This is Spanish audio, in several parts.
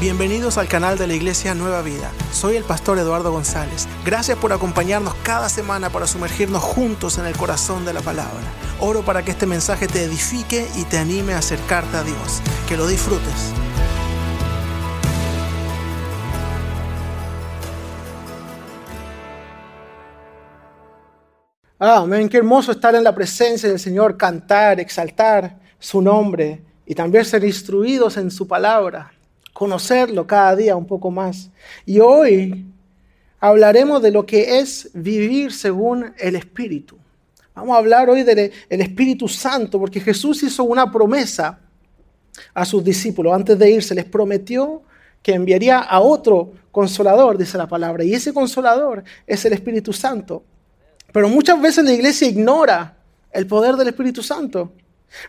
Bienvenidos al canal de la Iglesia Nueva Vida. Soy el pastor Eduardo González. Gracias por acompañarnos cada semana para sumergirnos juntos en el corazón de la palabra. Oro para que este mensaje te edifique y te anime a acercarte a Dios. Que lo disfrutes. Amén, qué hermoso estar en la presencia del Señor, cantar, exaltar su nombre y también ser instruidos en su palabra conocerlo cada día un poco más. Y hoy hablaremos de lo que es vivir según el Espíritu. Vamos a hablar hoy del Espíritu Santo, porque Jesús hizo una promesa a sus discípulos. Antes de irse, les prometió que enviaría a otro consolador, dice la palabra. Y ese consolador es el Espíritu Santo. Pero muchas veces la iglesia ignora el poder del Espíritu Santo.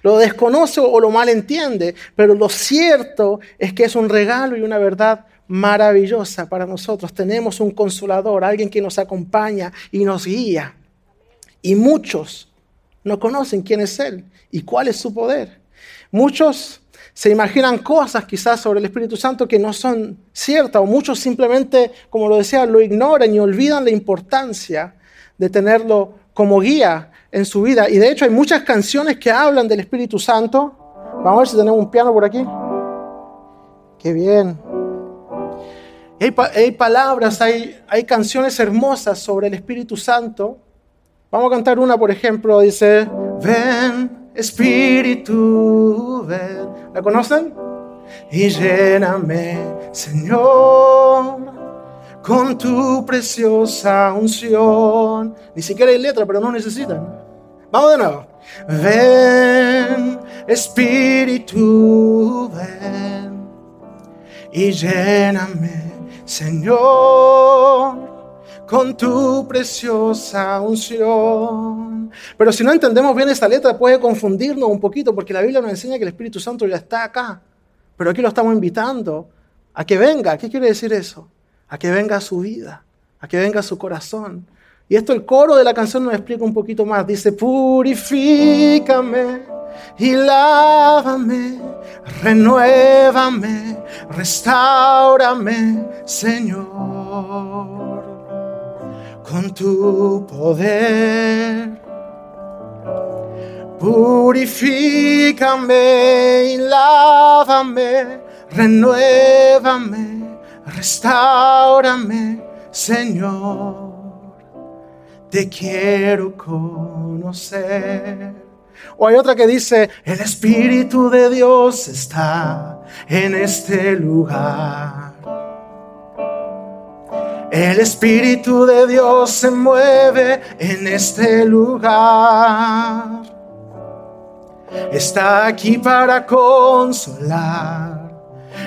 Lo desconoce o lo malentiende, pero lo cierto es que es un regalo y una verdad maravillosa para nosotros. Tenemos un consolador, alguien que nos acompaña y nos guía. Y muchos no conocen quién es Él y cuál es su poder. Muchos se imaginan cosas quizás sobre el Espíritu Santo que no son ciertas o muchos simplemente, como lo decía, lo ignoran y olvidan la importancia de tenerlo como guía en su vida. Y de hecho hay muchas canciones que hablan del Espíritu Santo. Vamos a ver si tenemos un piano por aquí. Qué bien. Hay, palabras, hay, hay canciones hermosas sobre el Espíritu Santo. Vamos a cantar una, por ejemplo, dice, ven, Espíritu, ven. ¿La conocen? Y lléname, Señor con tu preciosa unción. Ni siquiera hay letra, pero no necesitan. Vamos de nuevo. Ven, Espíritu, ven y lléname, Señor, con tu preciosa unción. Pero si no entendemos bien esta letra puede confundirnos un poquito porque la Biblia nos enseña que el Espíritu Santo ya está acá. Pero aquí lo estamos invitando a que venga. ¿Qué quiere decir eso? A que venga su vida, a que venga su corazón. Y esto el coro de la canción nos explica un poquito más. Dice, purifícame y lávame, renuévame, restaurame, Señor, con tu poder. Purifícame y lávame, renuévame Restaurame, Señor, te quiero conocer. O hay otra que dice, el Espíritu de Dios está en este lugar. El Espíritu de Dios se mueve en este lugar. Está aquí para consolar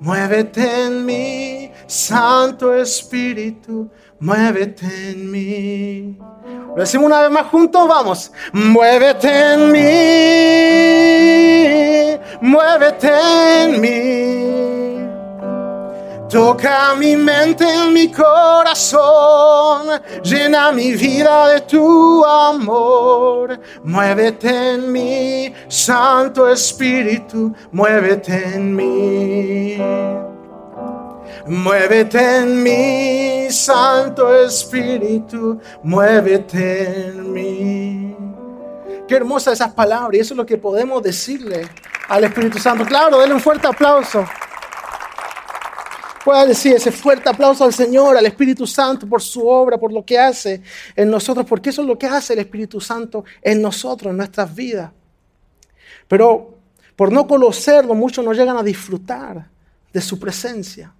Muévete en mí, Santo Espíritu, muévete en mí. Lo decimos una vez más juntos, vamos. Muévete en mí, muévete en mí. Toca mi mente, mi corazón, llena mi vida de tu amor. Muévete en mí, Santo Espíritu, muévete en mí. Muévete en mí, Santo Espíritu, muévete en mí. Qué hermosas esas palabras y eso es lo que podemos decirle al Espíritu Santo. Claro, denle un fuerte aplauso. Pueda decir ese fuerte aplauso al Señor, al Espíritu Santo por su obra, por lo que hace en nosotros, porque eso es lo que hace el Espíritu Santo en nosotros, en nuestras vidas. Pero por no conocerlo, muchos no llegan a disfrutar de su presencia,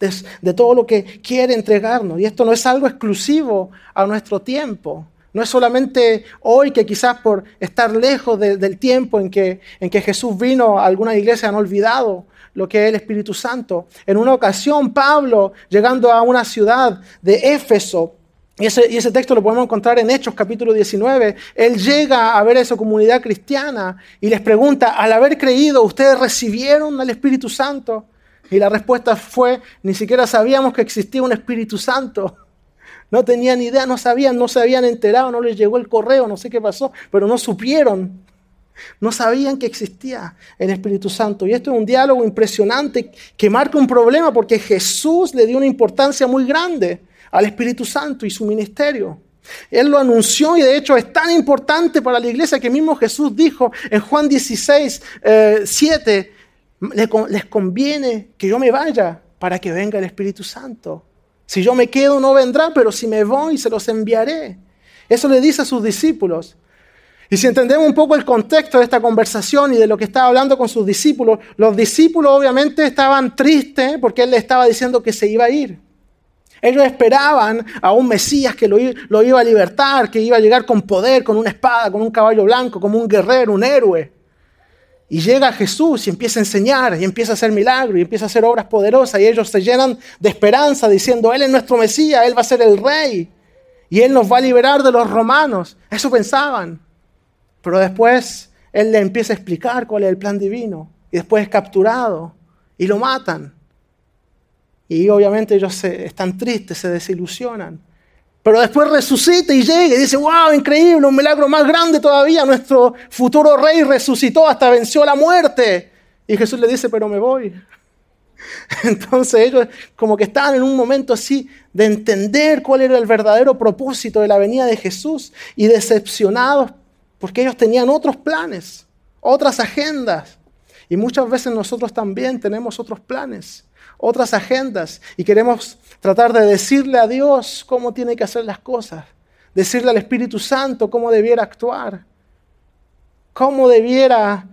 de, todo lo que quiere entregarnos. Y esto no es algo exclusivo a nuestro tiempo. No es solamente hoy que quizás por estar lejos del tiempo en que, en que Jesús vino, algunas iglesias han olvidado lo que es el Espíritu Santo. En una ocasión, Pablo, llegando a una ciudad de Éfeso, y ese, texto lo podemos encontrar en Hechos capítulo 19. Él llega a ver a esa comunidad cristiana y les pregunta, al haber creído, ¿ustedes recibieron al Espíritu Santo? Y la respuesta fue, ni siquiera sabíamos que existía un Espíritu Santo. No tenían idea, no sabían, no se habían enterado, no les llegó el correo, no sé qué pasó, pero no supieron. No sabían que existía el Espíritu Santo. Y esto es un diálogo impresionante que marca un problema porque Jesús le dio una importancia muy grande al Espíritu Santo y su ministerio. Él lo anunció y de hecho es tan importante para la iglesia que mismo Jesús dijo en Juan 16, 7, eh, les conviene que yo me vaya para que venga el Espíritu Santo. Si yo me quedo no vendrá, pero si me voy se los enviaré. Eso le dice a sus discípulos. Y si entendemos un poco el contexto de esta conversación y de lo que estaba hablando con sus discípulos, los discípulos obviamente estaban tristes porque él le estaba diciendo que se iba a ir. Ellos esperaban a un Mesías que lo, iba a libertar, que iba a llegar con poder, con una espada, con un caballo blanco, como un guerrero, un héroe. Y llega Jesús y empieza a enseñar, y empieza a hacer milagros, y empieza a hacer obras poderosas, y ellos se llenan de esperanza diciendo, Él es nuestro Mesías, Él va a ser el rey, y Él nos va a liberar de los romanos. Eso pensaban. Pero después Él le empieza a explicar cuál es el plan divino, y después es capturado, y lo matan. Y obviamente ellos están tristes, se desilusionan. Pero después resucita y llega y dice, wow, increíble, un milagro más grande todavía. Nuestro futuro rey resucitó, hasta venció la muerte. Y Jesús le dice, pero me voy. Entonces ellos como que estaban en un momento así de entender cuál era el verdadero propósito de la venida de Jesús y decepcionados porque ellos tenían otros planes, otras agendas. Y muchas veces nosotros también tenemos otros planes otras agendas y queremos tratar de decirle a Dios cómo tiene que hacer las cosas, decirle al Espíritu Santo cómo debiera actuar, cómo debiera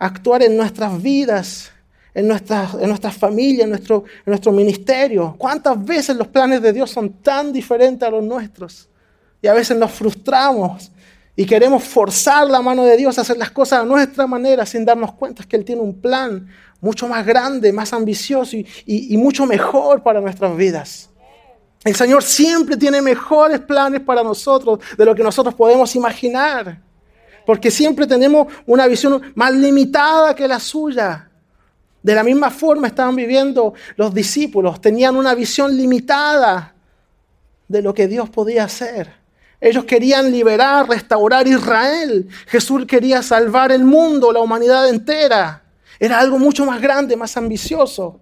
actuar en nuestras vidas, en nuestras, en nuestras familias, nuestro, en nuestro ministerio. ¿Cuántas veces los planes de Dios son tan diferentes a los nuestros? Y a veces nos frustramos y queremos forzar la mano de Dios a hacer las cosas a nuestra manera sin darnos cuenta que Él tiene un plan mucho más grande, más ambicioso y, mucho mejor para nuestras vidas. El Señor siempre tiene mejores planes para nosotros de lo que nosotros podemos imaginar. Porque siempre tenemos una visión más limitada que la suya. De la misma forma estaban viviendo los discípulos. Tenían una visión limitada de lo que Dios podía hacer. Ellos querían liberar, restaurar Israel. Jesús quería salvar el mundo, la humanidad entera. Era algo mucho más grande, más ambicioso.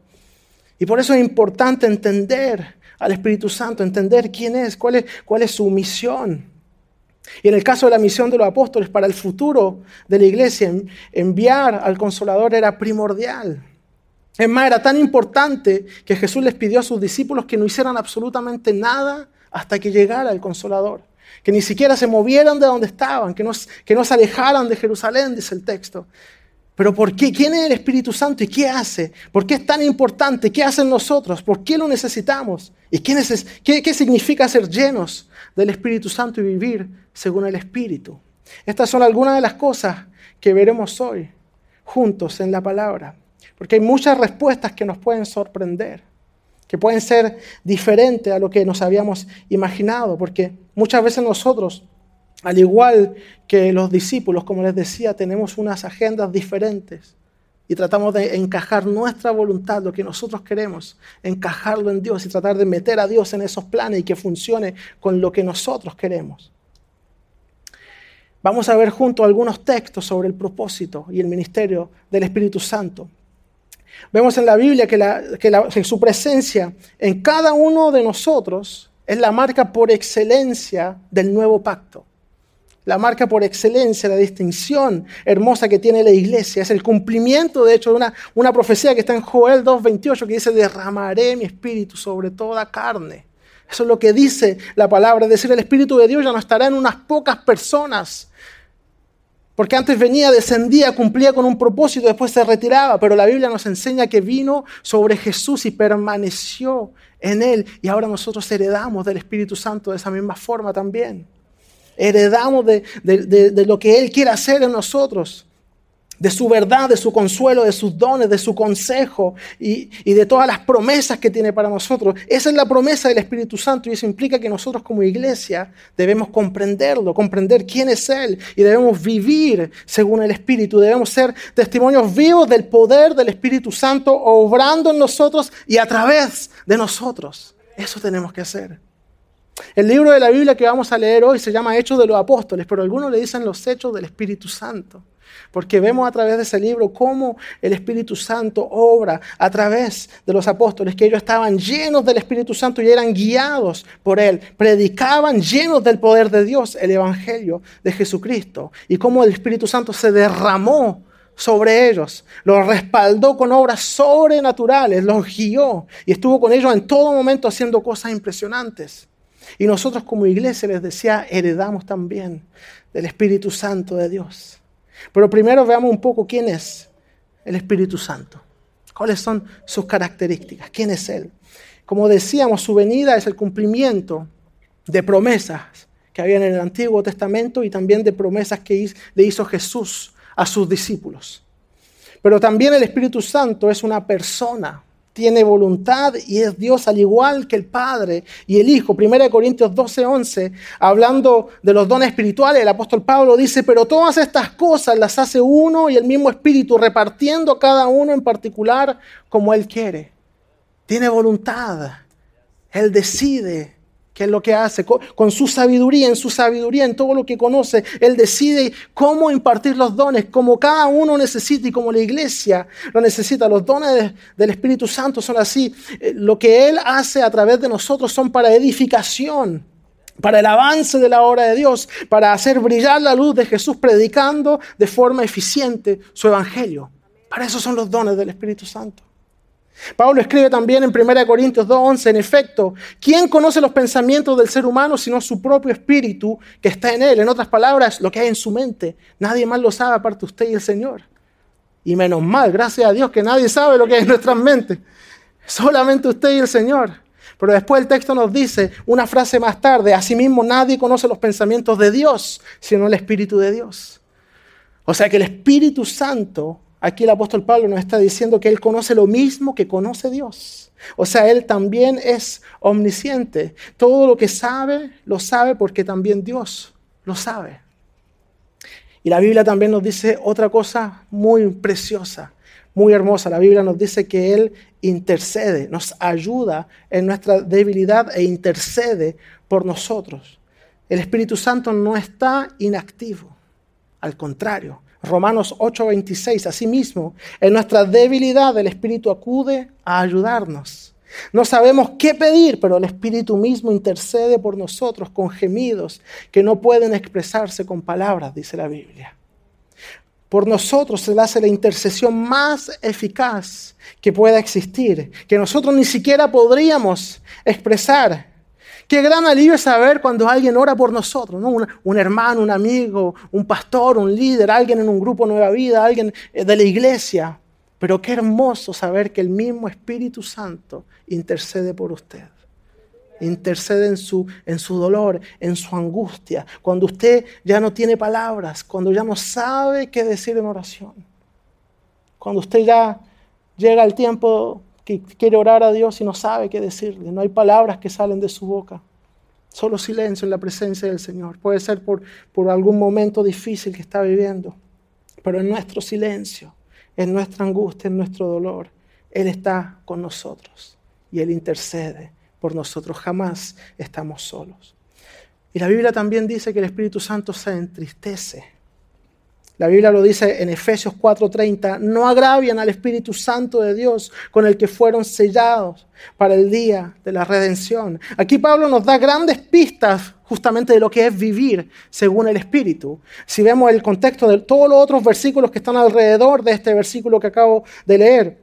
Y por eso es importante entender al Espíritu Santo, entender quién es, cuál es, su misión. Y en el caso de la misión de los apóstoles para el futuro de la iglesia, enviar al consolador era primordial. Es más, era tan importante que Jesús les pidió a sus discípulos que no hicieran absolutamente nada hasta que llegara el consolador. Que ni siquiera se movieran de donde estaban, que no, que no se alejaran de Jerusalén, dice el texto, pero ¿por qué? ¿Quién es el Espíritu Santo y qué hace? ¿Por qué es tan importante? ¿Qué hacen nosotros? ¿Por qué lo necesitamos? ¿Y qué, qué, significa ser llenos del Espíritu Santo y vivir según el Espíritu? Estas son algunas de las cosas que veremos hoy juntos en la palabra. Porque hay muchas respuestas que nos pueden sorprender, que pueden ser diferentes a lo que nos habíamos imaginado, porque muchas veces nosotros al igual que los discípulos, como les decía, tenemos unas agendas diferentes y tratamos de encajar nuestra voluntad, lo que nosotros queremos, encajarlo en Dios y tratar de meter a Dios en esos planes y que funcione con lo que nosotros queremos. Vamos a ver juntos algunos textos sobre el propósito y el ministerio del Espíritu Santo. Vemos en la Biblia que, que su presencia en cada uno de nosotros es la marca por excelencia del nuevo pacto la marca por excelencia, la distinción hermosa que tiene la iglesia. Es el cumplimiento, de hecho, de una, una profecía que está en Joel 2.28 que dice, derramaré mi espíritu sobre toda carne. Eso es lo que dice la palabra, es decir, el Espíritu de Dios ya no estará en unas pocas personas. Porque antes venía, descendía, cumplía con un propósito, después se retiraba. Pero la Biblia nos enseña que vino sobre Jesús y permaneció en él. Y ahora nosotros heredamos del Espíritu Santo de esa misma forma también heredamos de, lo que Él quiere hacer en nosotros. De su verdad, de su consuelo, de sus dones, de su consejo y, de todas las promesas que tiene para nosotros. Esa es la promesa del Espíritu Santo y eso implica que nosotros como iglesia debemos comprenderlo, comprender quién es Él y debemos vivir según el Espíritu. Debemos ser testimonios vivos del poder del Espíritu Santo obrando en nosotros y a través de nosotros. Eso tenemos que hacer. El libro de la Biblia que vamos a leer hoy se llama Hechos de los Apóstoles, pero algunos le dicen los Hechos del Espíritu Santo. Porque vemos a través de ese libro cómo el Espíritu Santo obra a través de los apóstoles, que ellos estaban llenos del Espíritu Santo y eran guiados por Él. Predicaban llenos del poder de Dios el Evangelio de Jesucristo. Y cómo el Espíritu Santo se derramó sobre ellos, los respaldó con obras sobrenaturales, los guió y estuvo con ellos en todo momento haciendo cosas impresionantes. Y nosotros como iglesia les decía, heredamos también del Espíritu Santo de Dios. Pero primero veamos un poco quién es el Espíritu Santo. ¿Cuáles son sus características? ¿Quién es Él? Como decíamos, su venida es el cumplimiento de promesas que había en el Antiguo Testamento y también de promesas que le hizo Jesús a sus discípulos. Pero también el Espíritu Santo es una persona, tiene voluntad y es Dios al igual que el Padre y el Hijo. 1 Corintios 12, 11, hablando de los dones espirituales, el apóstol Pablo dice, pero todas estas cosas las hace uno y el mismo Espíritu, repartiendo cada uno en particular como Él quiere. Tiene voluntad, Él decide ¿Qué es lo que hace? Con, su sabiduría, en su sabiduría, en todo lo que conoce, Él decide cómo impartir los dones, como cada uno necesita y como la iglesia lo necesita. Los dones del Espíritu Santo son así. Eh, lo que Él hace a través de nosotros son para edificación, para el avance de la obra de Dios, para hacer brillar la luz de Jesús predicando de forma eficiente su evangelio. Para eso son los dones del Espíritu Santo. Pablo escribe también en 1 Corintios 2.11, en efecto, ¿quién conoce los pensamientos del ser humano sino su propio espíritu que está en él? En otras palabras, lo que hay en su mente. Nadie más lo sabe aparte usted y el Señor. Y menos mal, gracias a Dios que nadie sabe lo que hay en nuestras mentes. Solamente usted y el Señor. Pero después el texto nos dice una frase más tarde, asimismo nadie conoce los pensamientos de Dios sino el Espíritu de Dios. O sea que el Espíritu Santo Aquí el apóstol Pablo nos está diciendo que él conoce lo mismo que conoce Dios. O sea, él también es omnisciente. Todo lo que sabe, lo sabe porque también Dios lo sabe. Y la Biblia también nos dice otra cosa muy preciosa, muy hermosa. La Biblia nos dice que Él intercede, nos ayuda en nuestra debilidad e intercede por nosotros. El Espíritu Santo no está inactivo, al contrario, Romanos 8:26, asimismo, en nuestra debilidad el Espíritu acude a ayudarnos. No sabemos qué pedir, pero el Espíritu mismo intercede por nosotros con gemidos que no pueden expresarse con palabras, dice la Biblia. Por nosotros se hace la intercesión más eficaz que pueda existir, que nosotros ni siquiera podríamos expresar Qué gran alivio saber cuando alguien ora por nosotros, ¿no? un, hermano, un amigo, un pastor, un líder, alguien en un grupo Nueva Vida, alguien eh, de la iglesia. Pero qué hermoso saber que el mismo Espíritu Santo intercede por usted. Intercede en su, en su dolor, en su angustia, cuando usted ya no tiene palabras, cuando ya no sabe qué decir en oración. Cuando usted ya llega al tiempo que quiere orar a Dios y no sabe qué decirle. No hay palabras que salen de su boca. Solo silencio en la presencia del Señor. Puede ser por, por algún momento difícil que está viviendo. Pero en nuestro silencio, en nuestra angustia, en nuestro dolor, Él está con nosotros. Y Él intercede por nosotros. Jamás estamos solos. Y la Biblia también dice que el Espíritu Santo se entristece la Biblia lo dice en Efesios 4:30, no agravian al Espíritu Santo de Dios con el que fueron sellados para el día de la redención. Aquí Pablo nos da grandes pistas justamente de lo que es vivir según el Espíritu. Si vemos el contexto de todos los otros versículos que están alrededor de este versículo que acabo de leer,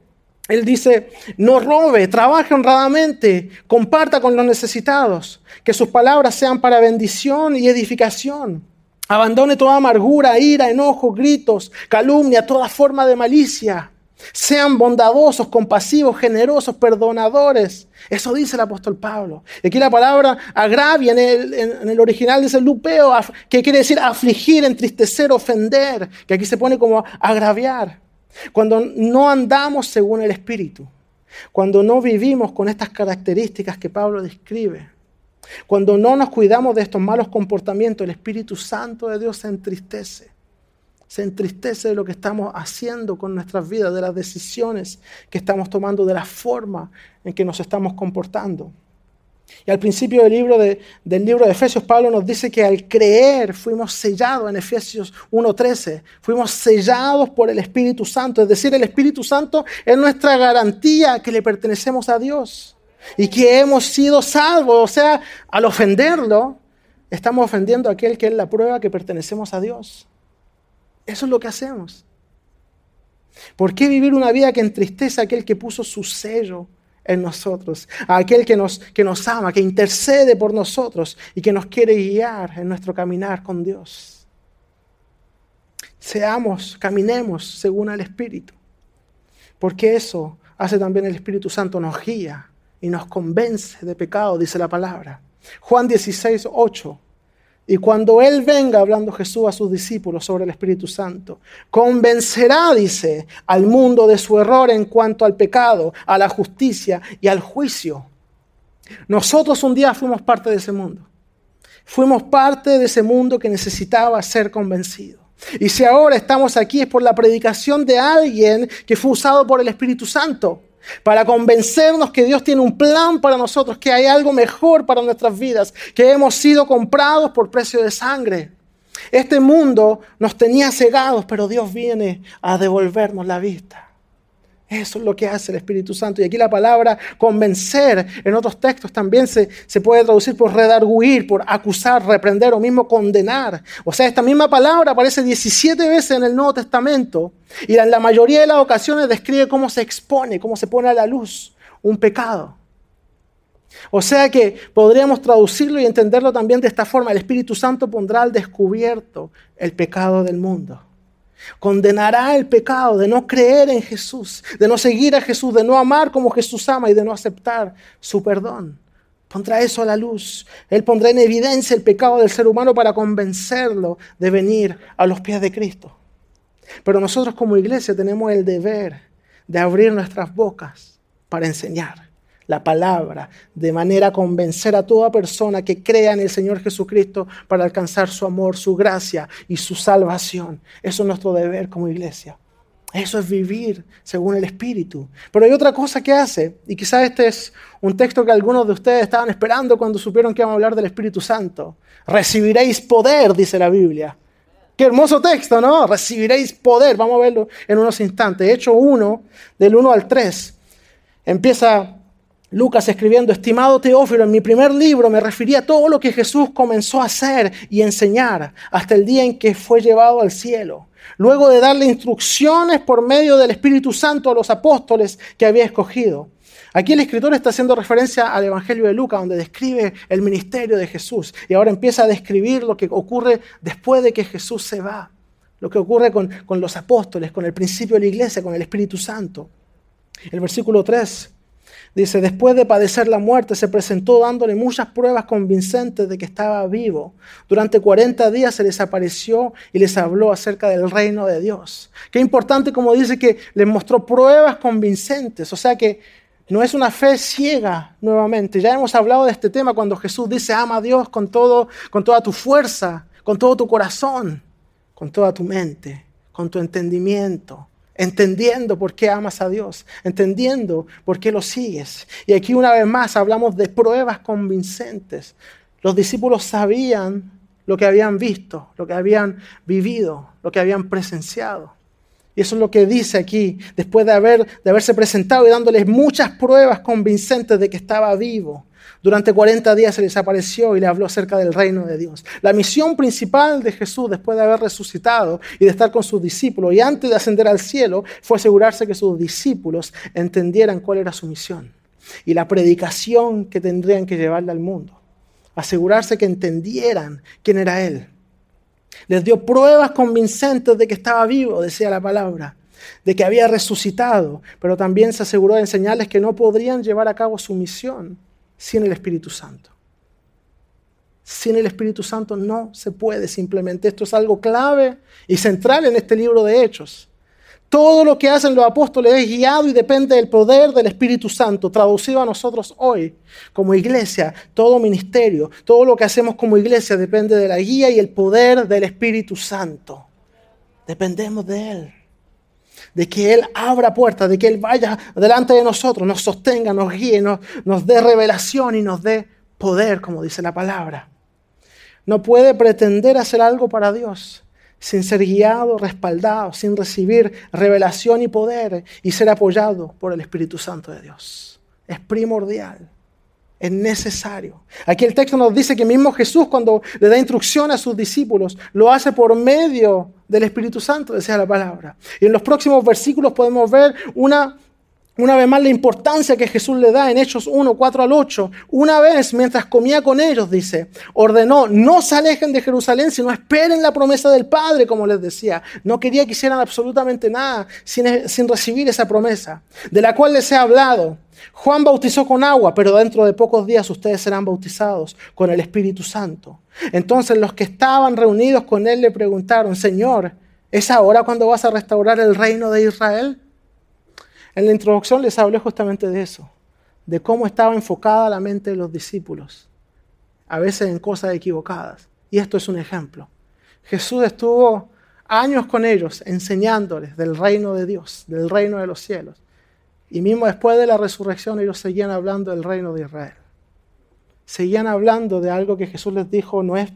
él dice, no robe, trabaje honradamente, comparta con los necesitados, que sus palabras sean para bendición y edificación Abandone toda amargura, ira, enojo, gritos, calumnia, toda forma de malicia. Sean bondadosos, compasivos, generosos, perdonadores. Eso dice el apóstol Pablo. Aquí la palabra agravia en el, en el, original dice lupeo, que quiere decir afligir, entristecer, ofender, que aquí se pone como agraviar. Cuando no andamos según el Espíritu, cuando no vivimos con estas características que Pablo describe, cuando no nos cuidamos de estos malos comportamientos, el Espíritu Santo de Dios se entristece. Se entristece de lo que estamos haciendo con nuestras vidas, de las decisiones que estamos tomando, de la forma en que nos estamos comportando. Y al principio del libro de, del libro de Efesios, Pablo nos dice que al creer fuimos sellados en Efesios 1.13, fuimos sellados por el Espíritu Santo, es decir, el Espíritu Santo es nuestra garantía que le pertenecemos a Dios y que hemos sido salvos, o sea, al ofenderlo, estamos ofendiendo a aquel que es la prueba que pertenecemos a Dios. Eso es lo que hacemos. ¿Por qué vivir una vida que entristece a aquel que puso su sello en nosotros? A aquel que nos, que nos ama, que intercede por nosotros y que nos quiere guiar en nuestro caminar con Dios. Seamos, caminemos según el Espíritu. Porque eso hace también el Espíritu Santo, nos guía y nos convence de pecado, dice la palabra. Juan 16, 8 y cuando Él venga hablando Jesús a sus discípulos sobre el Espíritu Santo, convencerá, dice, al mundo de su error en cuanto al pecado, a la justicia y al juicio. Nosotros un día fuimos parte de ese mundo. Fuimos parte de ese mundo que necesitaba ser convencido. Y si ahora estamos aquí es por la predicación de alguien que fue usado por el Espíritu Santo para convencernos que Dios tiene un plan para nosotros, que hay algo mejor para nuestras vidas, que hemos sido comprados por precio de sangre. Este mundo nos tenía cegados, pero Dios viene a devolvernos la vista. Eso es lo que hace el Espíritu Santo. Y aquí la palabra convencer en otros textos también se, se, puede traducir por redarguir, por acusar, reprender o mismo condenar. O sea, esta misma palabra aparece 17 veces en el Nuevo Testamento y en la mayoría de las ocasiones describe cómo se expone, cómo se pone a la luz un pecado. O sea que podríamos traducirlo y entenderlo también de esta forma. El Espíritu Santo pondrá al descubierto el pecado del mundo. Condenará el pecado de no creer en Jesús, de no seguir a Jesús, de no amar como Jesús ama y de no aceptar su perdón. Pondrá eso a la luz. Él pondrá en evidencia el pecado del ser humano para convencerlo de venir a los pies de Cristo. Pero nosotros como iglesia tenemos el deber de abrir nuestras bocas para enseñar la palabra, de manera a convencer a toda persona que crea en el Señor Jesucristo para alcanzar su amor, su gracia y su salvación. Eso es nuestro deber como iglesia. Eso es vivir según el Espíritu. Pero hay otra cosa que hace, y quizás este es un texto que algunos de ustedes estaban esperando cuando supieron que íbamos a hablar del Espíritu Santo. Recibiréis poder, dice la Biblia. Qué hermoso texto, ¿no? Recibiréis poder. Vamos a verlo en unos instantes. Hecho 1, del 1 al 3. Empieza Lucas escribiendo, estimado Teófilo, en mi primer libro me refería a todo lo que Jesús comenzó a hacer y enseñar hasta el día en que fue llevado al cielo. Luego de darle instrucciones por medio del Espíritu Santo a los apóstoles que había escogido. Aquí el escritor está haciendo referencia al Evangelio de Lucas, donde describe el ministerio de Jesús. Y ahora empieza a describir lo que ocurre después de que Jesús se va. Lo que ocurre con, con los apóstoles, con el principio de la iglesia, con el Espíritu Santo. El versículo 3 Dice, después de padecer la muerte, se presentó dándole muchas pruebas convincentes de que estaba vivo. Durante 40 días se les apareció y les habló acerca del reino de Dios. Qué importante, como dice, que les mostró pruebas convincentes. O sea que no es una fe ciega nuevamente. Ya hemos hablado de este tema cuando Jesús dice, ama a Dios con, todo, con toda tu fuerza, con todo tu corazón, con toda tu mente, con tu entendimiento entendiendo por qué amas a Dios, entendiendo por qué lo sigues. Y aquí una vez más hablamos de pruebas convincentes. Los discípulos sabían lo que habían visto, lo que habían vivido, lo que habían presenciado. Y eso es lo que dice aquí, después de, haber, de haberse presentado y dándoles muchas pruebas convincentes de que estaba vivo. Durante 40 días se les apareció y le habló acerca del reino de Dios. La misión principal de Jesús después de haber resucitado y de estar con sus discípulos y antes de ascender al cielo fue asegurarse que sus discípulos entendieran cuál era su misión y la predicación que tendrían que llevarle al mundo. Asegurarse que entendieran quién era Él. Les dio pruebas convincentes de que estaba vivo, decía la palabra. de que había resucitado, pero también se aseguró de enseñarles que no podrían llevar a cabo su misión sin el Espíritu Santo. Sin el Espíritu Santo no se puede simplemente. Esto es algo clave y central en este libro de Hechos. Todo lo que hacen los apóstoles es guiado y depende del poder del Espíritu Santo, traducido a nosotros hoy como iglesia, todo ministerio, todo lo que hacemos como iglesia depende de la guía y el poder del Espíritu Santo. Dependemos de Él, de que Él abra puertas, de que Él vaya delante de nosotros, nos sostenga, nos guíe, nos, nos dé revelación y nos dé poder, como dice la palabra. No puede pretender hacer algo para Dios sin ser guiado, respaldado, sin recibir revelación y poder y ser apoyado por el Espíritu Santo de Dios. Es primordial, es necesario. Aquí el texto nos dice que mismo Jesús cuando le da instrucción a sus discípulos, lo hace por medio del Espíritu Santo, decía la palabra. Y en los próximos versículos podemos ver una una vez más la importancia que Jesús le da en Hechos 1, 4 al 8. Una vez, mientras comía con ellos, dice, ordenó, no se alejen de Jerusalén, sino esperen la promesa del Padre, como les decía. No quería que hicieran absolutamente nada sin, sin recibir esa promesa, de la cual les he hablado. Juan bautizó con agua, pero dentro de pocos días ustedes serán bautizados con el Espíritu Santo. Entonces los que estaban reunidos con él le preguntaron, Señor, ¿es ahora cuando vas a restaurar el reino de Israel? En la introducción les hablé justamente de eso, de cómo estaba enfocada la mente de los discípulos, a veces en cosas equivocadas. Y esto es un ejemplo. Jesús estuvo años con ellos enseñándoles del reino de Dios, del reino de los cielos. Y mismo después de la resurrección ellos seguían hablando del reino de Israel. Seguían hablando de algo que Jesús les dijo, no es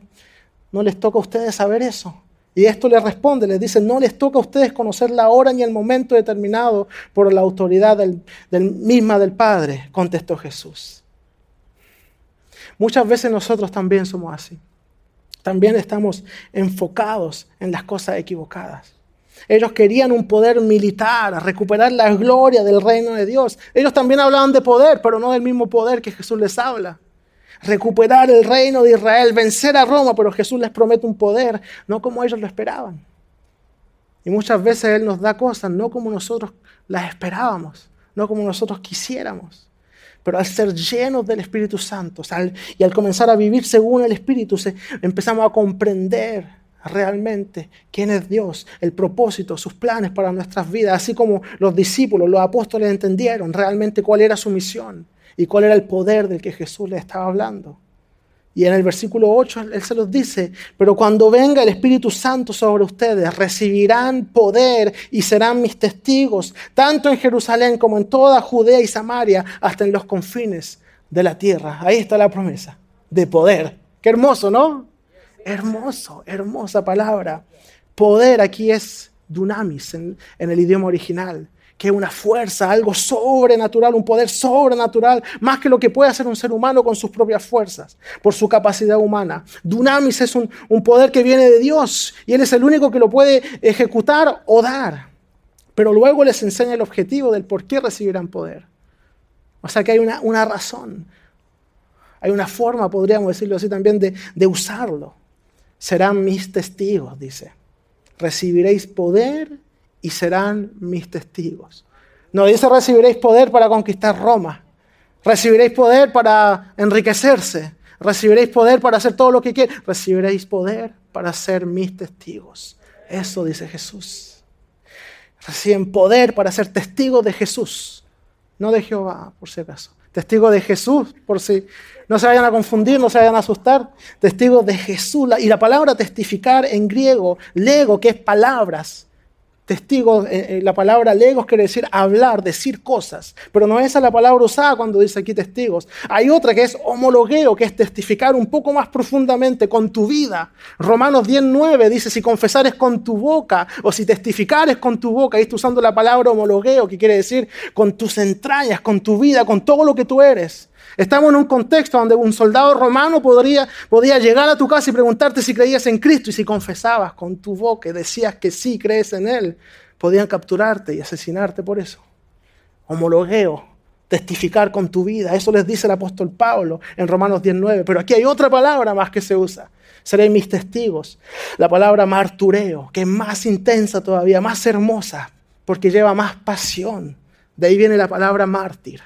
no les toca a ustedes saber eso. Y esto les responde, les dice, no les toca a ustedes conocer la hora ni el momento determinado por la autoridad del, misma del Padre, contestó Jesús. Muchas veces nosotros también somos así. También estamos enfocados en las cosas equivocadas. Ellos querían un poder militar, recuperar la gloria del reino de Dios. Ellos también hablaban de poder, pero no del mismo poder que Jesús les habla recuperar el reino de Israel, vencer a Roma, pero Jesús les promete un poder, no como ellos lo esperaban. Y muchas veces Él nos da cosas no como nosotros las esperábamos, no como nosotros quisiéramos. Pero al ser llenos del Espíritu Santo y al comenzar a vivir según el Espíritu, empezamos a comprender realmente quién es Dios, el propósito, sus planes para nuestras vidas, así como los discípulos, los apóstoles entendieron realmente cuál era su misión y cuál era el poder del que Jesús le estaba hablando. Y en el versículo 8 él se los dice, pero cuando venga el Espíritu Santo sobre ustedes, recibirán poder y serán mis testigos, tanto en Jerusalén como en toda Judea y Samaria, hasta en los confines de la tierra. Ahí está la promesa de poder. Qué hermoso, ¿no? Hermoso, hermosa palabra. Poder aquí es dunamis en, en el idioma original que una fuerza, algo sobrenatural, un poder sobrenatural, más que lo que puede hacer un ser humano con sus propias fuerzas, por su capacidad humana. Dunamis es un, poder que viene de Dios y Él es el único que lo puede ejecutar o dar. Pero luego les enseña el objetivo del por qué recibirán poder. O sea que hay una, una razón, hay una forma, podríamos decirlo así también, de, de usarlo. Serán mis testigos, dice. Recibiréis poder y serán mis testigos. No dice recibiréis poder para conquistar Roma. Recibiréis poder para enriquecerse. Recibiréis poder para hacer todo lo que quieran. Recibiréis poder para ser mis testigos. Eso dice Jesús. Reciben poder para ser testigos de Jesús. No de Jehová, por si acaso. Testigos de Jesús, por si no se vayan a confundir, no se vayan a asustar. Testigos de Jesús. Y la palabra testificar en griego, lego, que es palabras, Testigos, eh, eh, la palabra legos quiere decir hablar, decir cosas, pero no es esa la palabra usada cuando dice aquí testigos. Hay otra que es homologueo, que es testificar un poco más profundamente con tu vida. Romanos 10.9 dice, si confesares con tu boca o si testificares con tu boca, ahí está usando la palabra homologueo, que quiere decir con tus entrañas, con tu vida, con todo lo que tú eres. Estamos en un contexto donde un soldado romano podría, podía llegar a tu casa y preguntarte si creías en Cristo y si confesabas con tu boca y decías que sí crees en Él, podían capturarte y asesinarte por eso. Homologueo, testificar con tu vida, eso les dice el apóstol Pablo en Romanos 19, pero aquí hay otra palabra más que se usa. Seréis mis testigos. La palabra martureo, que es más intensa todavía, más hermosa, porque lleva más pasión. De ahí viene la palabra mártir.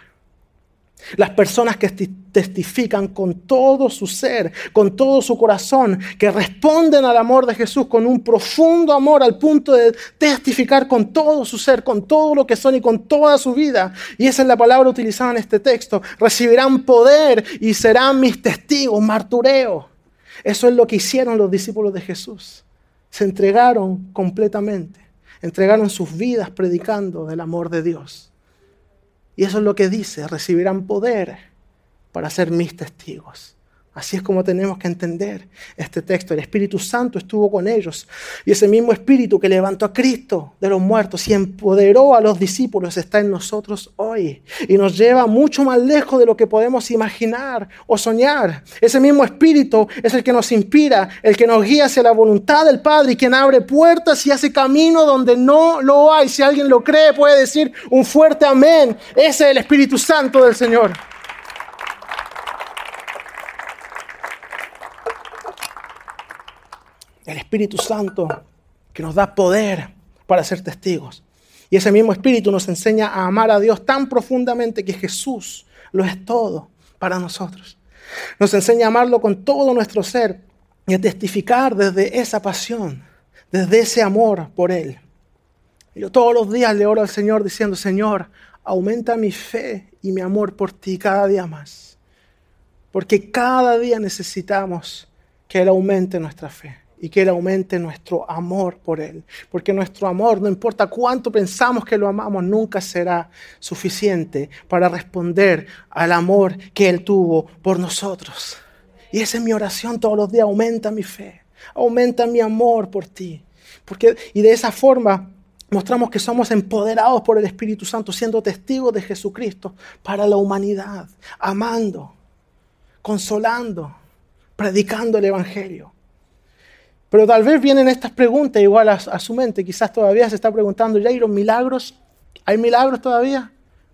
Las personas que testifican con todo su ser, con todo su corazón, que responden al amor de Jesús con un profundo amor al punto de testificar con todo su ser, con todo lo que son y con toda su vida. Y esa es la palabra utilizada en este texto. Recibirán poder y serán mis testigos, martureo. Eso es lo que hicieron los discípulos de Jesús. Se entregaron completamente. Entregaron sus vidas predicando del amor de Dios. Y eso es lo que dice, recibirán poder para ser mis testigos. Así es como tenemos que entender este texto. El Espíritu Santo estuvo con ellos. Y ese mismo Espíritu que levantó a Cristo de los muertos y empoderó a los discípulos está en nosotros hoy. Y nos lleva mucho más lejos de lo que podemos imaginar o soñar. Ese mismo Espíritu es el que nos inspira, el que nos guía hacia la voluntad del Padre y quien abre puertas y hace camino donde no lo hay. Si alguien lo cree, puede decir un fuerte amén. Ese es el Espíritu Santo del Señor. El Espíritu Santo que nos da poder para ser testigos. Y ese mismo Espíritu nos enseña a amar a Dios tan profundamente que Jesús lo es todo para nosotros. Nos enseña a amarlo con todo nuestro ser y a testificar desde esa pasión, desde ese amor por Él. Yo todos los días le oro al Señor diciendo, Señor, aumenta mi fe y mi amor por ti cada día más. Porque cada día necesitamos que Él aumente nuestra fe y que Él aumente nuestro amor por Él. Porque nuestro amor, no importa cuánto pensamos que lo amamos, nunca será suficiente para responder al amor que Él tuvo por nosotros. Y esa es mi oración todos los días, aumenta mi fe, aumenta mi amor por ti. Porque, y de esa forma mostramos que somos empoderados por el Espíritu Santo, siendo testigos de Jesucristo para la humanidad, amando, consolando, predicando el Evangelio. Pero tal vez vienen estas preguntas igual a, su mente. Quizás todavía se está preguntando, ¿ya hay milagros? ¿Hay milagros todavía?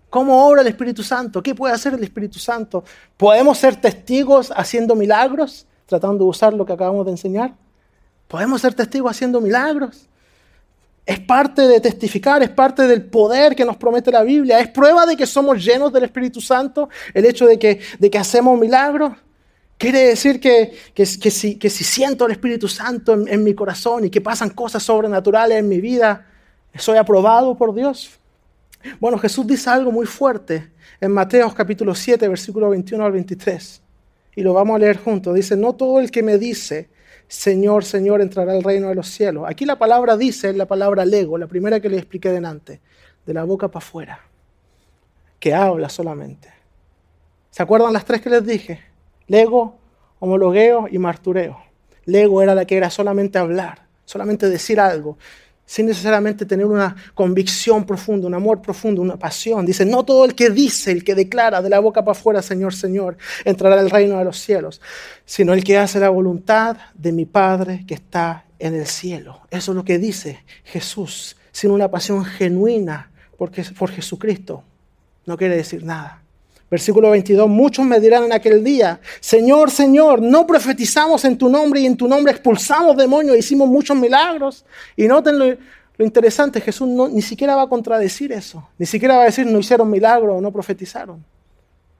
¿Cómo obra el Espíritu Santo? ¿Qué puede hacer el Espíritu Santo? ¿Podemos ser testigos haciendo milagros? Tratando de usar lo que acabamos de enseñar. ¿Podemos ser testigos haciendo milagros? Es parte de testificar, es parte del poder que nos promete la Biblia. Es prueba de que somos llenos del Espíritu Santo el hecho de que, de que hacemos milagros. Quiere decir que, que, si, que si siento el Espíritu Santo en, mi corazón y que pasan cosas sobrenaturales en mi vida, ¿soy aprobado por Dios? Bueno, Jesús dice algo muy fuerte en Mateo capítulo 7, versículo 21 al 23. Y lo vamos a leer juntos. Dice, no todo el que me dice, Señor, Señor, entrará al reino de los cielos. Aquí la palabra dice es la palabra lego, la primera que le expliqué delante, de la boca para afuera, que habla solamente. ¿Se acuerdan las tres que les dije? Lego, homologueo y martureo. Lego era la que era solamente hablar, solamente decir algo, sin necesariamente tener una convicción profunda, un amor profundo, una pasión. Dice, no todo el que dice, el que declara de la boca para afuera, Señor, Señor, entrará al reino de los cielos, sino el que hace la voluntad de mi Padre que está en el cielo. Eso es lo que dice Jesús, sin una pasión genuina porque, por Jesucristo. No quiere decir nada. Versículo 22, muchos me dirán en aquel día, Señor, Señor, no profetizamos en tu nombre y en tu nombre expulsamos demonios, hicimos muchos milagros. Y noten lo, interesante, Jesús no, ni siquiera va a contradecir eso, ni siquiera va a decir no hicieron milagros o no profetizaron.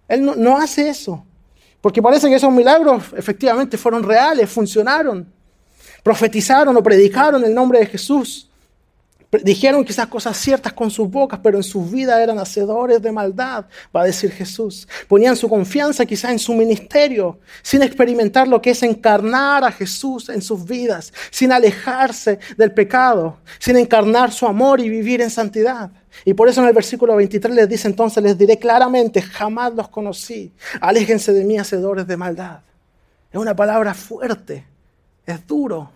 Él no, no hace eso, porque parece que esos milagros efectivamente fueron reales, funcionaron, profetizaron o predicaron el nombre de Jesús. Dijeron quizás cosas ciertas con sus bocas, pero en sus vidas eran hacedores de maldad, va a decir Jesús. Ponían su confianza quizás en su ministerio, sin experimentar lo que es encarnar a Jesús en sus vidas, sin alejarse del pecado, sin encarnar su amor y vivir en santidad. Y por eso en el versículo 23 les dice entonces, les diré claramente, jamás los conocí, aléjense de mí, hacedores de maldad. Es una palabra fuerte, es duro.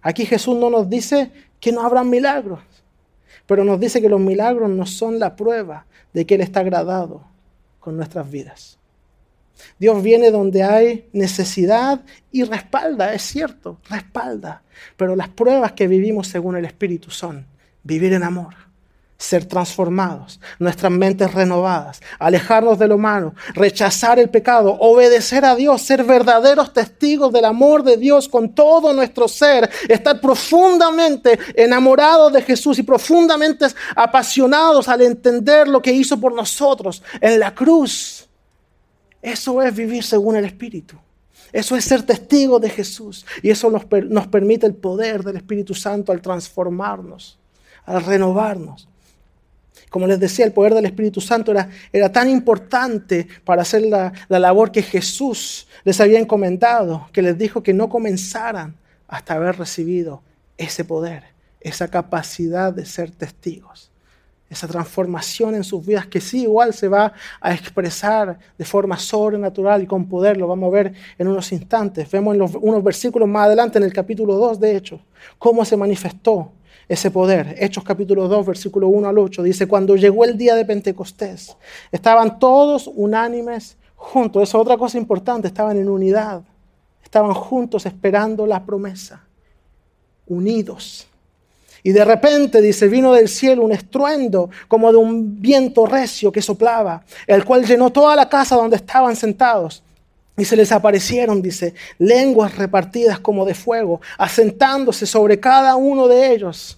Aquí Jesús no nos dice que no habrá milagros. Pero nos dice que los milagros no son la prueba de que Él está agradado con nuestras vidas. Dios viene donde hay necesidad y respalda, es cierto, respalda. Pero las pruebas que vivimos según el Espíritu son vivir en amor, ser transformados, nuestras mentes renovadas, alejarnos de lo malo, rechazar el pecado, obedecer a Dios, ser verdaderos testigos del amor de Dios con todo nuestro ser, estar profundamente enamorados de Jesús y profundamente apasionados al entender lo que hizo por nosotros en la cruz. Eso es vivir según el Espíritu. Eso es ser testigos de Jesús. Y eso nos, nos permite el poder del Espíritu Santo al transformarnos, al renovarnos. Como les decía, el poder del Espíritu Santo era, era tan importante para hacer la, la labor que Jesús les había encomendado, que les dijo que no comenzaran hasta haber recibido ese poder, esa capacidad de ser testigos, esa transformación en sus vidas que sí igual se va a expresar de forma sobrenatural y con poder, lo vamos a ver en unos instantes. Vemos en los, unos versículos más adelante en el capítulo 2 de Hechos cómo se manifestó ese poder. Hechos capítulo 2, versículo 1 al 8, dice, cuando llegó el día de Pentecostés, estaban todos unánimes juntos. Eso es otra cosa importante, estaban en unidad, estaban juntos esperando la promesa, unidos. Y de repente, dice, vino del cielo un estruendo como de un viento recio que soplaba, el cual llenó toda la casa donde estaban sentados. Y se les aparecieron, dice, lenguas repartidas como de fuego, asentándose sobre cada uno de ellos.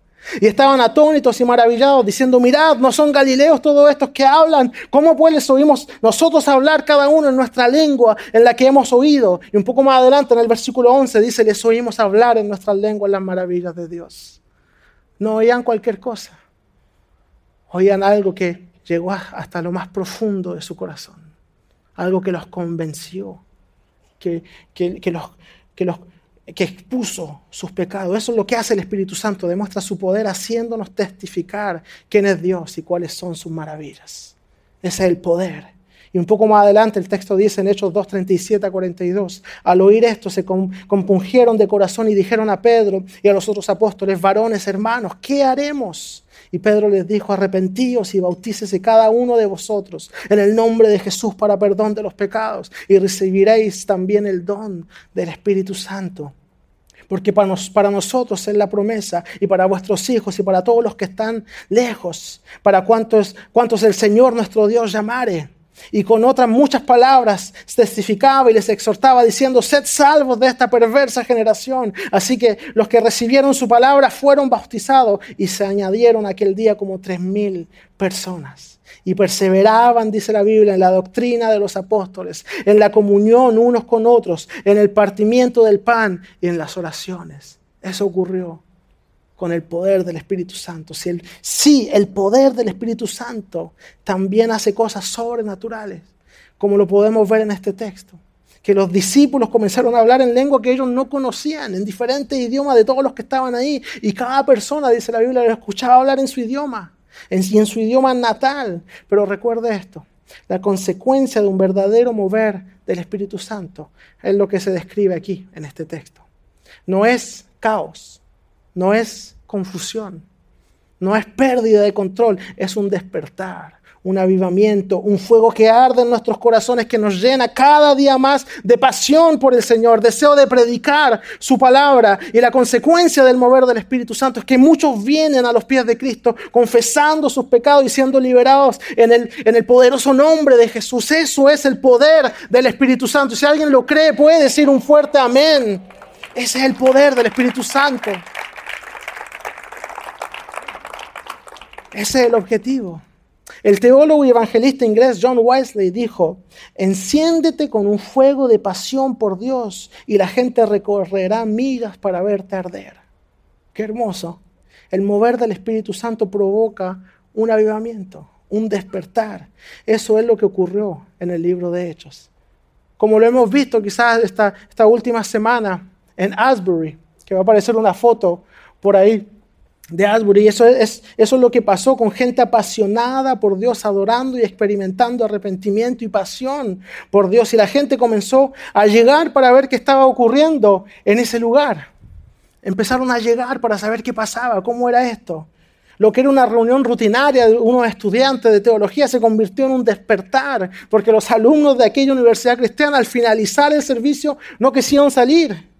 Y estaban atónitos y maravillados, diciendo, mirad, no son galileos todos estos que hablan. ¿Cómo pues oímos nosotros hablar cada uno en nuestra lengua en la que hemos oído? Y un poco más adelante en el versículo 11 dice, les oímos hablar en nuestra lengua las maravillas de Dios. No oían cualquier cosa. Oían algo que llegó hasta lo más profundo de su corazón. Algo que los convenció, que, que, los, que los que expuso sus pecados. Eso es lo que hace el Espíritu Santo, demuestra su poder haciéndonos testificar quién es Dios y cuáles son sus maravillas. Ese es el poder. Y un poco más adelante el texto dice en Hechos 2, 37 a 42, al oír esto se compungieron de corazón y dijeron a Pedro y a los otros apóstoles, varones, hermanos, ¿qué haremos? Y Pedro les dijo, arrepentíos y bautícese cada uno de vosotros en el nombre de Jesús para perdón de los pecados y recibiréis también el don del Espíritu Santo. Porque para, nosotros es la promesa y para vuestros hijos y para todos los que están lejos, para cuantos, cuantos el Señor nuestro Dios llamare. Y con otras muchas palabras testificaba y les exhortaba diciendo, sed salvos de esta perversa generación. Así que los que recibieron su palabra fueron bautizados y se añadieron aquel día como tres mil personas. Y perseveraban, dice la Biblia, en la doctrina de los apóstoles, en la comunión unos con otros, en el partimiento del pan y en las oraciones. Eso ocurrió con el poder del Espíritu Santo. Si el, sí, el poder del Espíritu Santo también hace cosas sobrenaturales, como lo podemos ver en este texto. Que los discípulos comenzaron a hablar en lengua que ellos no conocían, en diferentes idiomas de todos los que estaban ahí. Y cada persona, dice la Biblia, lo escuchaba hablar en su idioma, en, en su idioma natal. Pero recuerde esto, la consecuencia de un verdadero mover del Espíritu Santo es lo que se describe aquí en este texto. No es caos, no es confusión, no es pérdida de control, es un despertar, un avivamiento, un fuego que arde en nuestros corazones, que nos llena cada día más de pasión por el Señor, deseo de predicar su palabra. Y la consecuencia del mover del Espíritu Santo es que muchos vienen a los pies de Cristo confesando sus pecados y siendo liberados en el, en el poderoso nombre de Jesús. Eso es el poder del Espíritu Santo. Si alguien lo cree, puede decir un fuerte amén. Ese es el poder del Espíritu Santo. Ese es el objetivo. El teólogo y evangelista inglés John Wesley dijo, enciéndete con un fuego de pasión por Dios y la gente recorrerá migas para verte arder. Qué hermoso. El mover del Espíritu Santo provoca un avivamiento, un despertar. Eso es lo que ocurrió en el libro de Hechos. Como lo hemos visto quizás esta, esta última semana en Asbury, que va a aparecer una foto por ahí de Asbury. Eso es, eso es lo que pasó con gente apasionada por Dios, adorando y experimentando arrepentimiento y pasión por Dios. Y la gente comenzó a llegar para ver qué estaba ocurriendo en ese lugar. Empezaron a llegar para saber qué pasaba, cómo era esto. Lo que era una reunión rutinaria de unos estudiantes de teología se convirtió en un despertar, porque los alumnos de aquella universidad cristiana al finalizar el servicio no quisieron salir.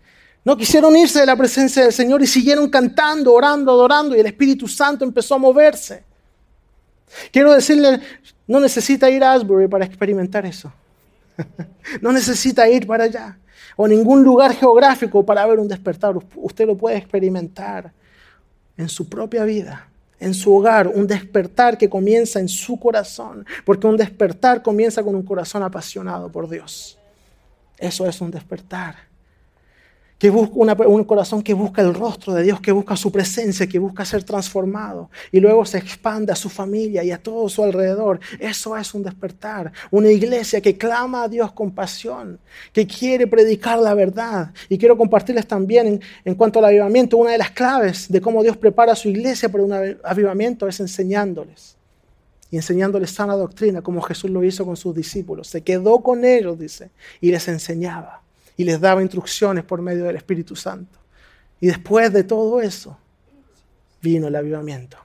No quisieron irse de la presencia del Señor y siguieron cantando, orando, adorando y el Espíritu Santo empezó a moverse. Quiero decirle, no necesita ir a Asbury para experimentar eso. no necesita ir para allá o ningún lugar geográfico para ver un despertar. Usted lo puede experimentar en su propia vida, en su hogar, un despertar que comienza en su corazón, porque un despertar comienza con un corazón apasionado por Dios. Eso es un despertar que busca un corazón que busca el rostro de Dios, que busca su presencia, que busca ser transformado y luego se expande a su familia y a todo su alrededor. Eso es un despertar. Una iglesia que clama a Dios con pasión, que quiere predicar la verdad. Y quiero compartirles también en, en cuanto al avivamiento, una de las claves de cómo Dios prepara a su iglesia para un avivamiento es enseñándoles y enseñándoles sana doctrina, como Jesús lo hizo con sus discípulos. Se quedó con ellos, dice, y les enseñaba y les daba instrucciones por medio del Espíritu Santo. Y después de todo eso, vino el avivamiento.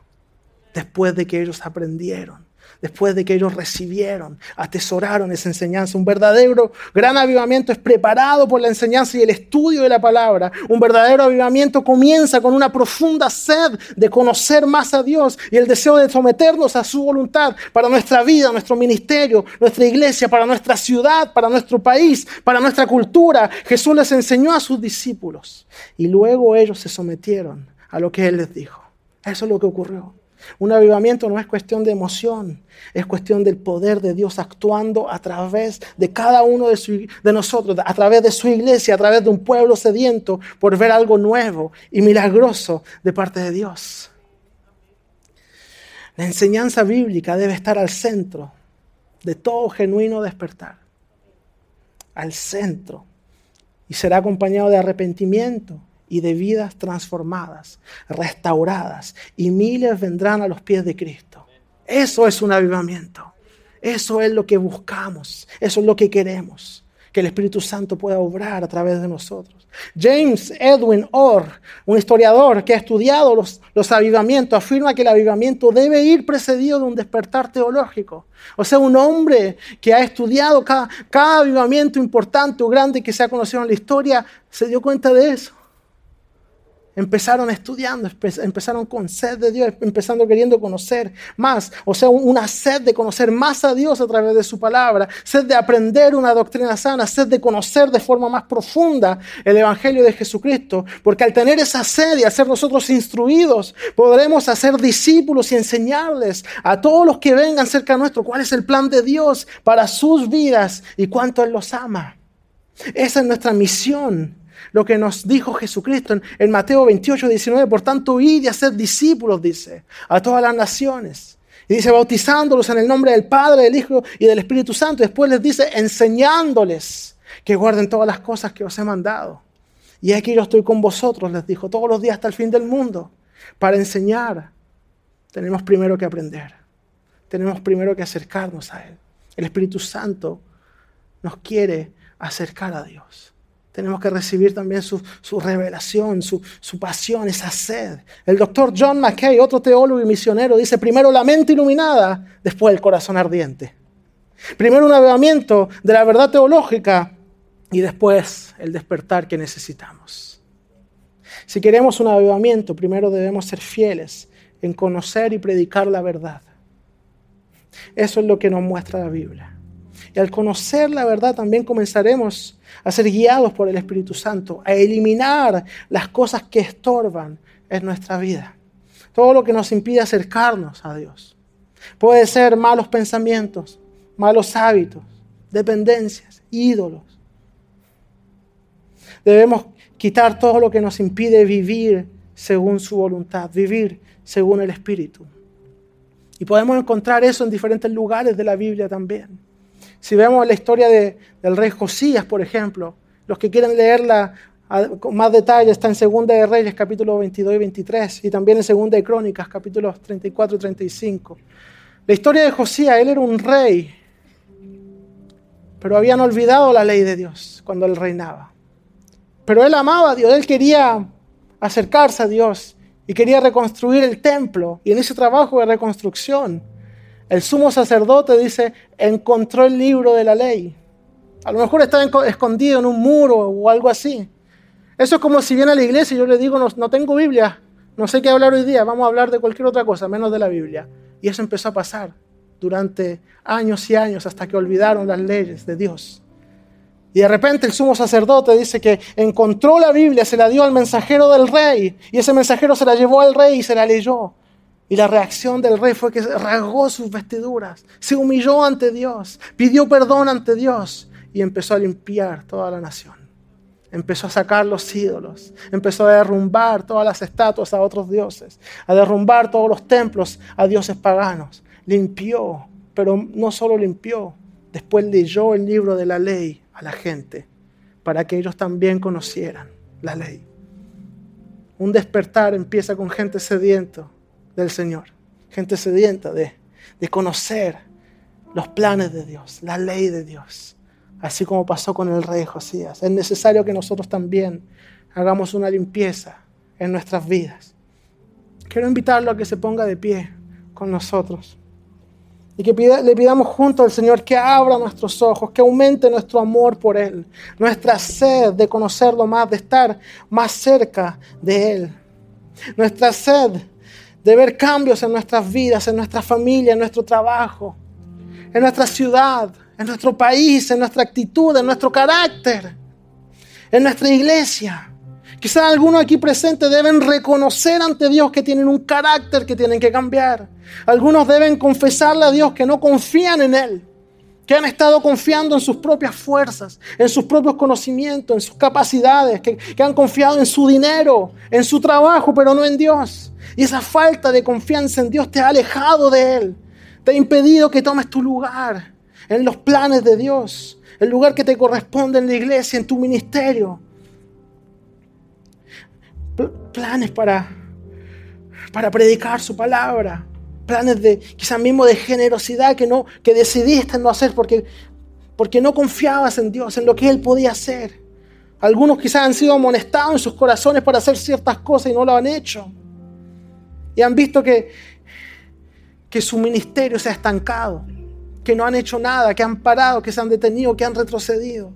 Después de que ellos aprendieron después de que ellos recibieron, atesoraron esa enseñanza. Un verdadero gran avivamiento es preparado por la enseñanza y el estudio de la palabra. Un verdadero avivamiento comienza con una profunda sed de conocer más a Dios y el deseo de someternos a su voluntad para nuestra vida, nuestro ministerio, nuestra iglesia, para nuestra ciudad, para nuestro país, para nuestra cultura. Jesús les enseñó a sus discípulos y luego ellos se sometieron a lo que Él les dijo. Eso es lo que ocurrió. Un avivamiento no es cuestión de emoción, es cuestión del poder de Dios actuando a través de cada uno de, nosotros, a través de su iglesia, a través de un pueblo sediento por ver algo nuevo y milagroso de parte de Dios. La enseñanza bíblica debe estar al centro de todo genuino despertar, al centro, y será acompañado de arrepentimiento, y de vidas transformadas, restauradas, y miles vendrán a los pies de Cristo. Eso es un avivamiento. Eso es lo que buscamos. Eso es lo que queremos. Que el Espíritu Santo pueda obrar a través de nosotros. James Edwin Orr, un historiador que ha estudiado los, avivamientos, afirma que el avivamiento debe ir precedido de un despertar teológico. O sea, un hombre que ha estudiado cada avivamiento importante o grande que se ha conocido en la historia, se dio cuenta de eso. Empezaron estudiando, empezaron con sed de Dios, empezando queriendo conocer más. O sea, una sed de conocer más a Dios a través de su palabra, sed de aprender una doctrina sana, sed de conocer de forma más profunda el Evangelio de Jesucristo. Porque al tener esa sed y al ser nosotros instruidos, podremos hacer discípulos y enseñarles a todos los que vengan cerca nuestro cuál es el plan de Dios para sus vidas y cuánto Él los ama. Esa es nuestra misión lo que nos dijo Jesucristo en, Mateo 28, 19. Por tanto, id y hacer discípulos, dice, a todas las naciones. Y dice, bautizándolos en el nombre del Padre, del Hijo y del Espíritu Santo. Después les dice, enseñándoles que guarden todas las cosas que os he mandado. Y aquí yo estoy con vosotros, les dijo, todos los días hasta el fin del mundo. Para enseñar, tenemos primero que aprender. Tenemos primero que acercarnos a Él. El Espíritu Santo nos quiere acercar a Dios. Tenemos que recibir también su, revelación, su, su, pasión, esa sed. El doctor John McKay, otro teólogo y misionero, dice, primero la mente iluminada, después el corazón ardiente. Primero un avivamiento de la verdad teológica y después el despertar que necesitamos. Si queremos un avivamiento, primero debemos ser fieles en conocer y predicar la verdad. Eso es lo que nos muestra la Biblia. Y al conocer la verdad también comenzaremos a ser guiados por el Espíritu Santo, a eliminar las cosas que estorban en nuestra vida. Todo lo que nos impide acercarnos a Dios. Puede ser malos pensamientos, malos hábitos, dependencias, ídolos. Debemos quitar todo lo que nos impide vivir según su voluntad, vivir según el Espíritu. Y podemos encontrar eso en diferentes lugares de la Biblia también. Si vemos la historia del rey Josías, por ejemplo, los que quieren leerla con más detalle está en Segunda de Reyes, capítulo 22 y 23, y también en Segunda de Crónicas, capítulos 34 y 35. La historia de Josías, él era un rey, pero habían olvidado la ley de Dios cuando él reinaba. Pero él amaba a Dios, él quería acercarse a Dios y quería reconstruir el templo. Y en ese trabajo de reconstrucción, el sumo sacerdote dice, encontró el libro de la ley. A lo mejor estaba escondido en un muro o algo así. Eso es como si viene a la iglesia y yo le digo, no, tengo Biblia, no sé qué hablar hoy día, vamos a hablar de cualquier otra cosa, menos de la Biblia. Y eso empezó a pasar durante años y años hasta que olvidaron las leyes de Dios. Y de repente el sumo sacerdote dice que encontró la Biblia, se la dio al mensajero del rey, y ese mensajero se la llevó al rey y se la leyó. Y la reacción del rey fue que rasgó sus vestiduras, se humilló ante Dios, pidió perdón ante Dios y empezó a limpiar toda la nación empezó a sacar los ídolos, empezó a derrumbar todas las estatuas a otros dioses, a derrumbar todos los templos a dioses paganos. Limpió, pero no solo limpió, después leyó el libro de la ley a la gente para que ellos también conocieran la ley. Un despertar empieza con gente sedienta del Señor, gente sedienta de, de conocer los planes de Dios, la ley de Dios así como pasó con el rey Josías. Es necesario que nosotros también hagamos una limpieza en nuestras vidas. Quiero invitarlo a que se ponga de pie con nosotros y que le pidamos junto al Señor que abra nuestros ojos, que aumente nuestro amor por Él, nuestra sed de conocerlo más, de estar más cerca de Él, nuestra sed de ver cambios en nuestras vidas, en nuestra familia, en nuestro trabajo, en nuestra ciudad, en nuestro país, en nuestra actitud, en nuestro carácter, en nuestra iglesia. Quizás algunos aquí presentes deben reconocer ante Dios que tienen un carácter que tienen que cambiar. Algunos deben confesarle a Dios que no confían en Él, que han estado confiando en sus propias fuerzas, en sus propios conocimientos, en sus capacidades, que, han confiado en su dinero, en su trabajo, pero no en Dios. Y esa falta de confianza en Dios te ha alejado de Él, te ha impedido que tomes tu lugar en los planes de Dios, el lugar que te corresponde en la iglesia, en tu ministerio. planes para, para predicar su palabra, planes de quizás mismo de generosidad que, no, que decidiste no hacer porque, porque no confiabas en Dios, en lo que Él podía hacer. Algunos quizás han sido amonestados en sus corazones para hacer ciertas cosas y no lo han hecho. Y han visto que, que su ministerio se ha estancado que no han hecho nada, que han parado, que se han detenido, que han retrocedido.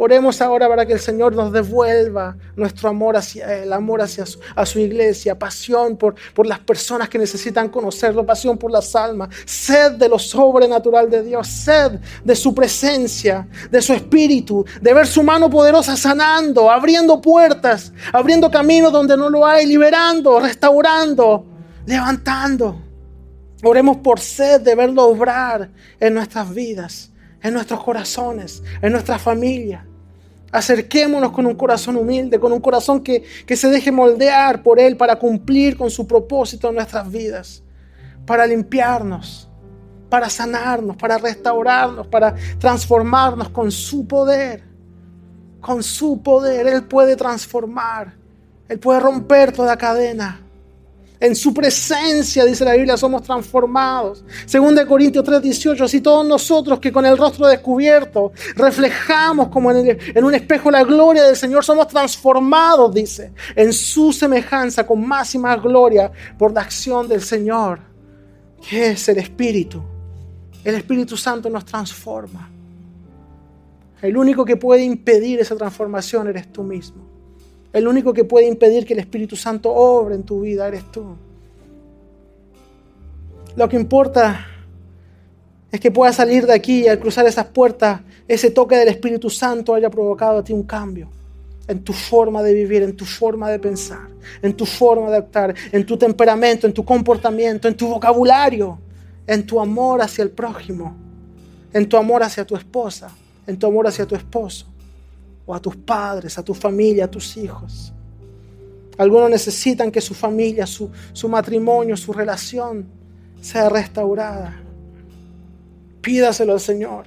Oremos ahora para que el Señor nos devuelva nuestro amor hacia Él, amor hacia su, a su iglesia, pasión por, por las personas que necesitan conocerlo, pasión por las almas, sed de lo sobrenatural de Dios, sed de su presencia, de su espíritu, de ver su mano poderosa sanando, abriendo puertas, abriendo caminos donde no lo hay, liberando, restaurando, levantando. Oremos por sed de verlo obrar en nuestras vidas, en nuestros corazones, en nuestra familia. Acerquémonos con un corazón humilde, con un corazón que, que se deje moldear por Él para cumplir con su propósito en nuestras vidas, para limpiarnos, para sanarnos, para restaurarnos, para transformarnos con su poder. Con su poder Él puede transformar, Él puede romper toda cadena. En su presencia, dice la Biblia, somos transformados. Según de Corintios 3:18, así todos nosotros que con el rostro descubierto reflejamos como en, en, un espejo la gloria del Señor, somos transformados, dice, en su semejanza con más y más gloria por la acción del Señor, que es el Espíritu. El Espíritu Santo nos transforma. El único que puede impedir esa transformación eres tú mismo. El único que puede impedir que el Espíritu Santo obre en tu vida eres tú. Lo que importa es que puedas salir de aquí y al cruzar esas puertas, ese toque del Espíritu Santo haya provocado a ti un cambio en tu forma de vivir, en tu forma de pensar, en tu forma de actuar, en tu temperamento, en tu comportamiento, en tu vocabulario, en tu amor hacia el prójimo, en tu amor hacia tu esposa, en tu amor hacia tu esposo o a tus padres, a tu familia, a tus hijos. Algunos necesitan que su familia, su, su matrimonio, su relación sea restaurada. Pídaselo al Señor.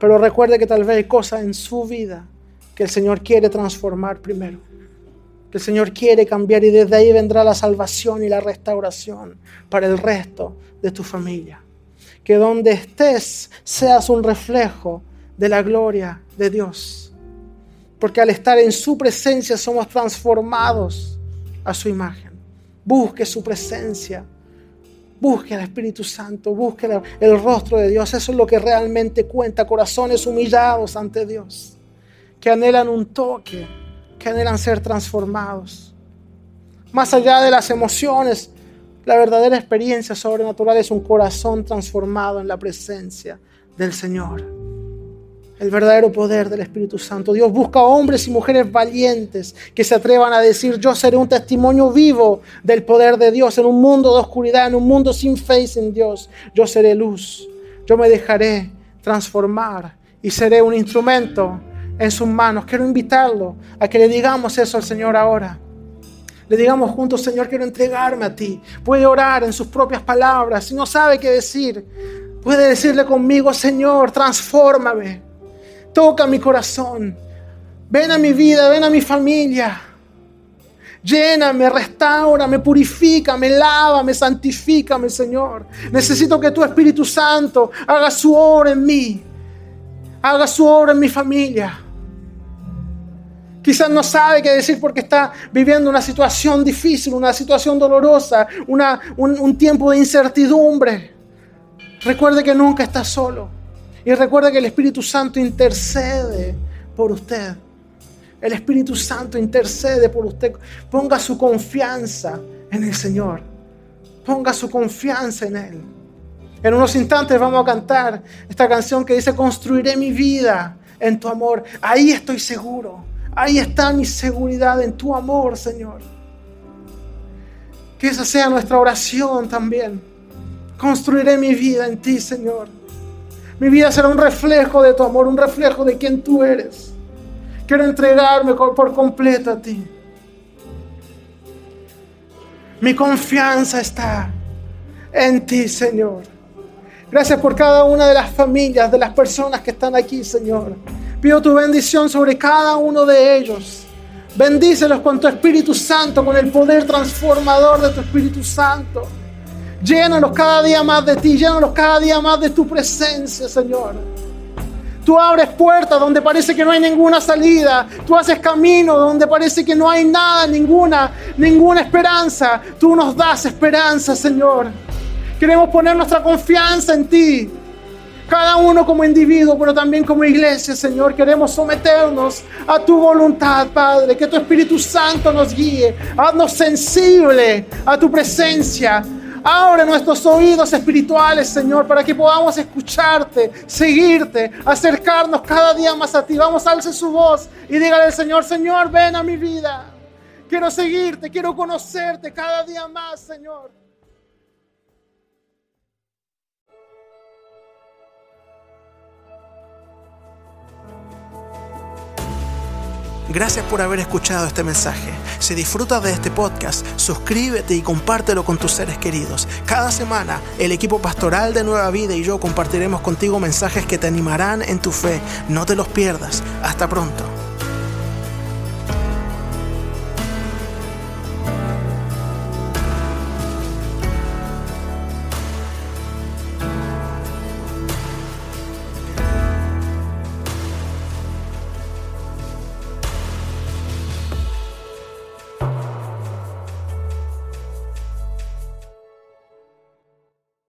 Pero recuerde que tal vez hay cosas en su vida que el Señor quiere transformar primero. Que el Señor quiere cambiar y desde ahí vendrá la salvación y la restauración para el resto de tu familia. Que donde estés seas un reflejo de la gloria de Dios. Porque al estar en su presencia somos transformados a su imagen. Busque su presencia. Busque al Espíritu Santo. Busque el rostro de Dios. Eso es lo que realmente cuenta. Corazones humillados ante Dios. Que anhelan un toque. Que anhelan ser transformados. Más allá de las emociones, la verdadera experiencia sobrenatural es un corazón transformado en la presencia del Señor el verdadero poder del Espíritu Santo. Dios busca hombres y mujeres valientes que se atrevan a decir, yo seré un testimonio vivo del poder de Dios en un mundo de oscuridad, en un mundo sin fe y sin Dios. Yo seré luz, yo me dejaré transformar y seré un instrumento en sus manos. Quiero invitarlo a que le digamos eso al Señor ahora. Le digamos juntos, Señor, quiero entregarme a ti. Puede orar en sus propias palabras. Si no sabe qué decir, puede decirle conmigo, Señor, transfórmame toca mi corazón. Ven a mi vida, ven a mi familia. Lléname, me purifica, me lava, me santifica, mi Señor. Necesito que tu Espíritu Santo haga su obra en mí. Haga su obra en mi familia. Quizás no sabe qué decir porque está viviendo una situación difícil, una situación dolorosa, una, un, un tiempo de incertidumbre. Recuerde que nunca está solo. Y recuerda que el Espíritu Santo intercede por usted. El Espíritu Santo intercede por usted. Ponga su confianza en el Señor. Ponga su confianza en Él. En unos instantes vamos a cantar esta canción que dice, construiré mi vida en tu amor. Ahí estoy seguro. Ahí está mi seguridad en tu amor, Señor. Que esa sea nuestra oración también. Construiré mi vida en ti, Señor. Mi vida será un reflejo de tu amor, un reflejo de quien tú eres. Quiero entregarme por completo a ti. Mi confianza está en ti, Señor. Gracias por cada una de las familias, de las personas que están aquí, Señor. Pido tu bendición sobre cada uno de ellos. Bendícelos con tu Espíritu Santo, con el poder transformador de tu Espíritu Santo. Llénanos cada día más de ti, llénanos cada día más de tu presencia, Señor. Tú abres puertas donde parece que no hay ninguna salida. Tú haces camino donde parece que no hay nada, ninguna, ninguna esperanza. Tú nos das esperanza, Señor. Queremos poner nuestra confianza en ti. Cada uno como individuo, pero también como iglesia, Señor. Queremos someternos a tu voluntad, Padre. Que tu Espíritu Santo nos guíe. Haznos sensible a tu presencia Abre nuestros oídos espirituales, Señor, para que podamos escucharte, seguirte, acercarnos cada día más a ti. Vamos, alce su voz y dígale al Señor, Señor, ven a mi vida. Quiero seguirte, quiero conocerte cada día más, Señor. Gracias por haber escuchado este mensaje. Si disfrutas de este podcast, suscríbete y compártelo con tus seres queridos. Cada semana, el equipo pastoral de Nueva Vida y yo compartiremos contigo mensajes que te animarán en tu fe. No te los pierdas. Hasta pronto.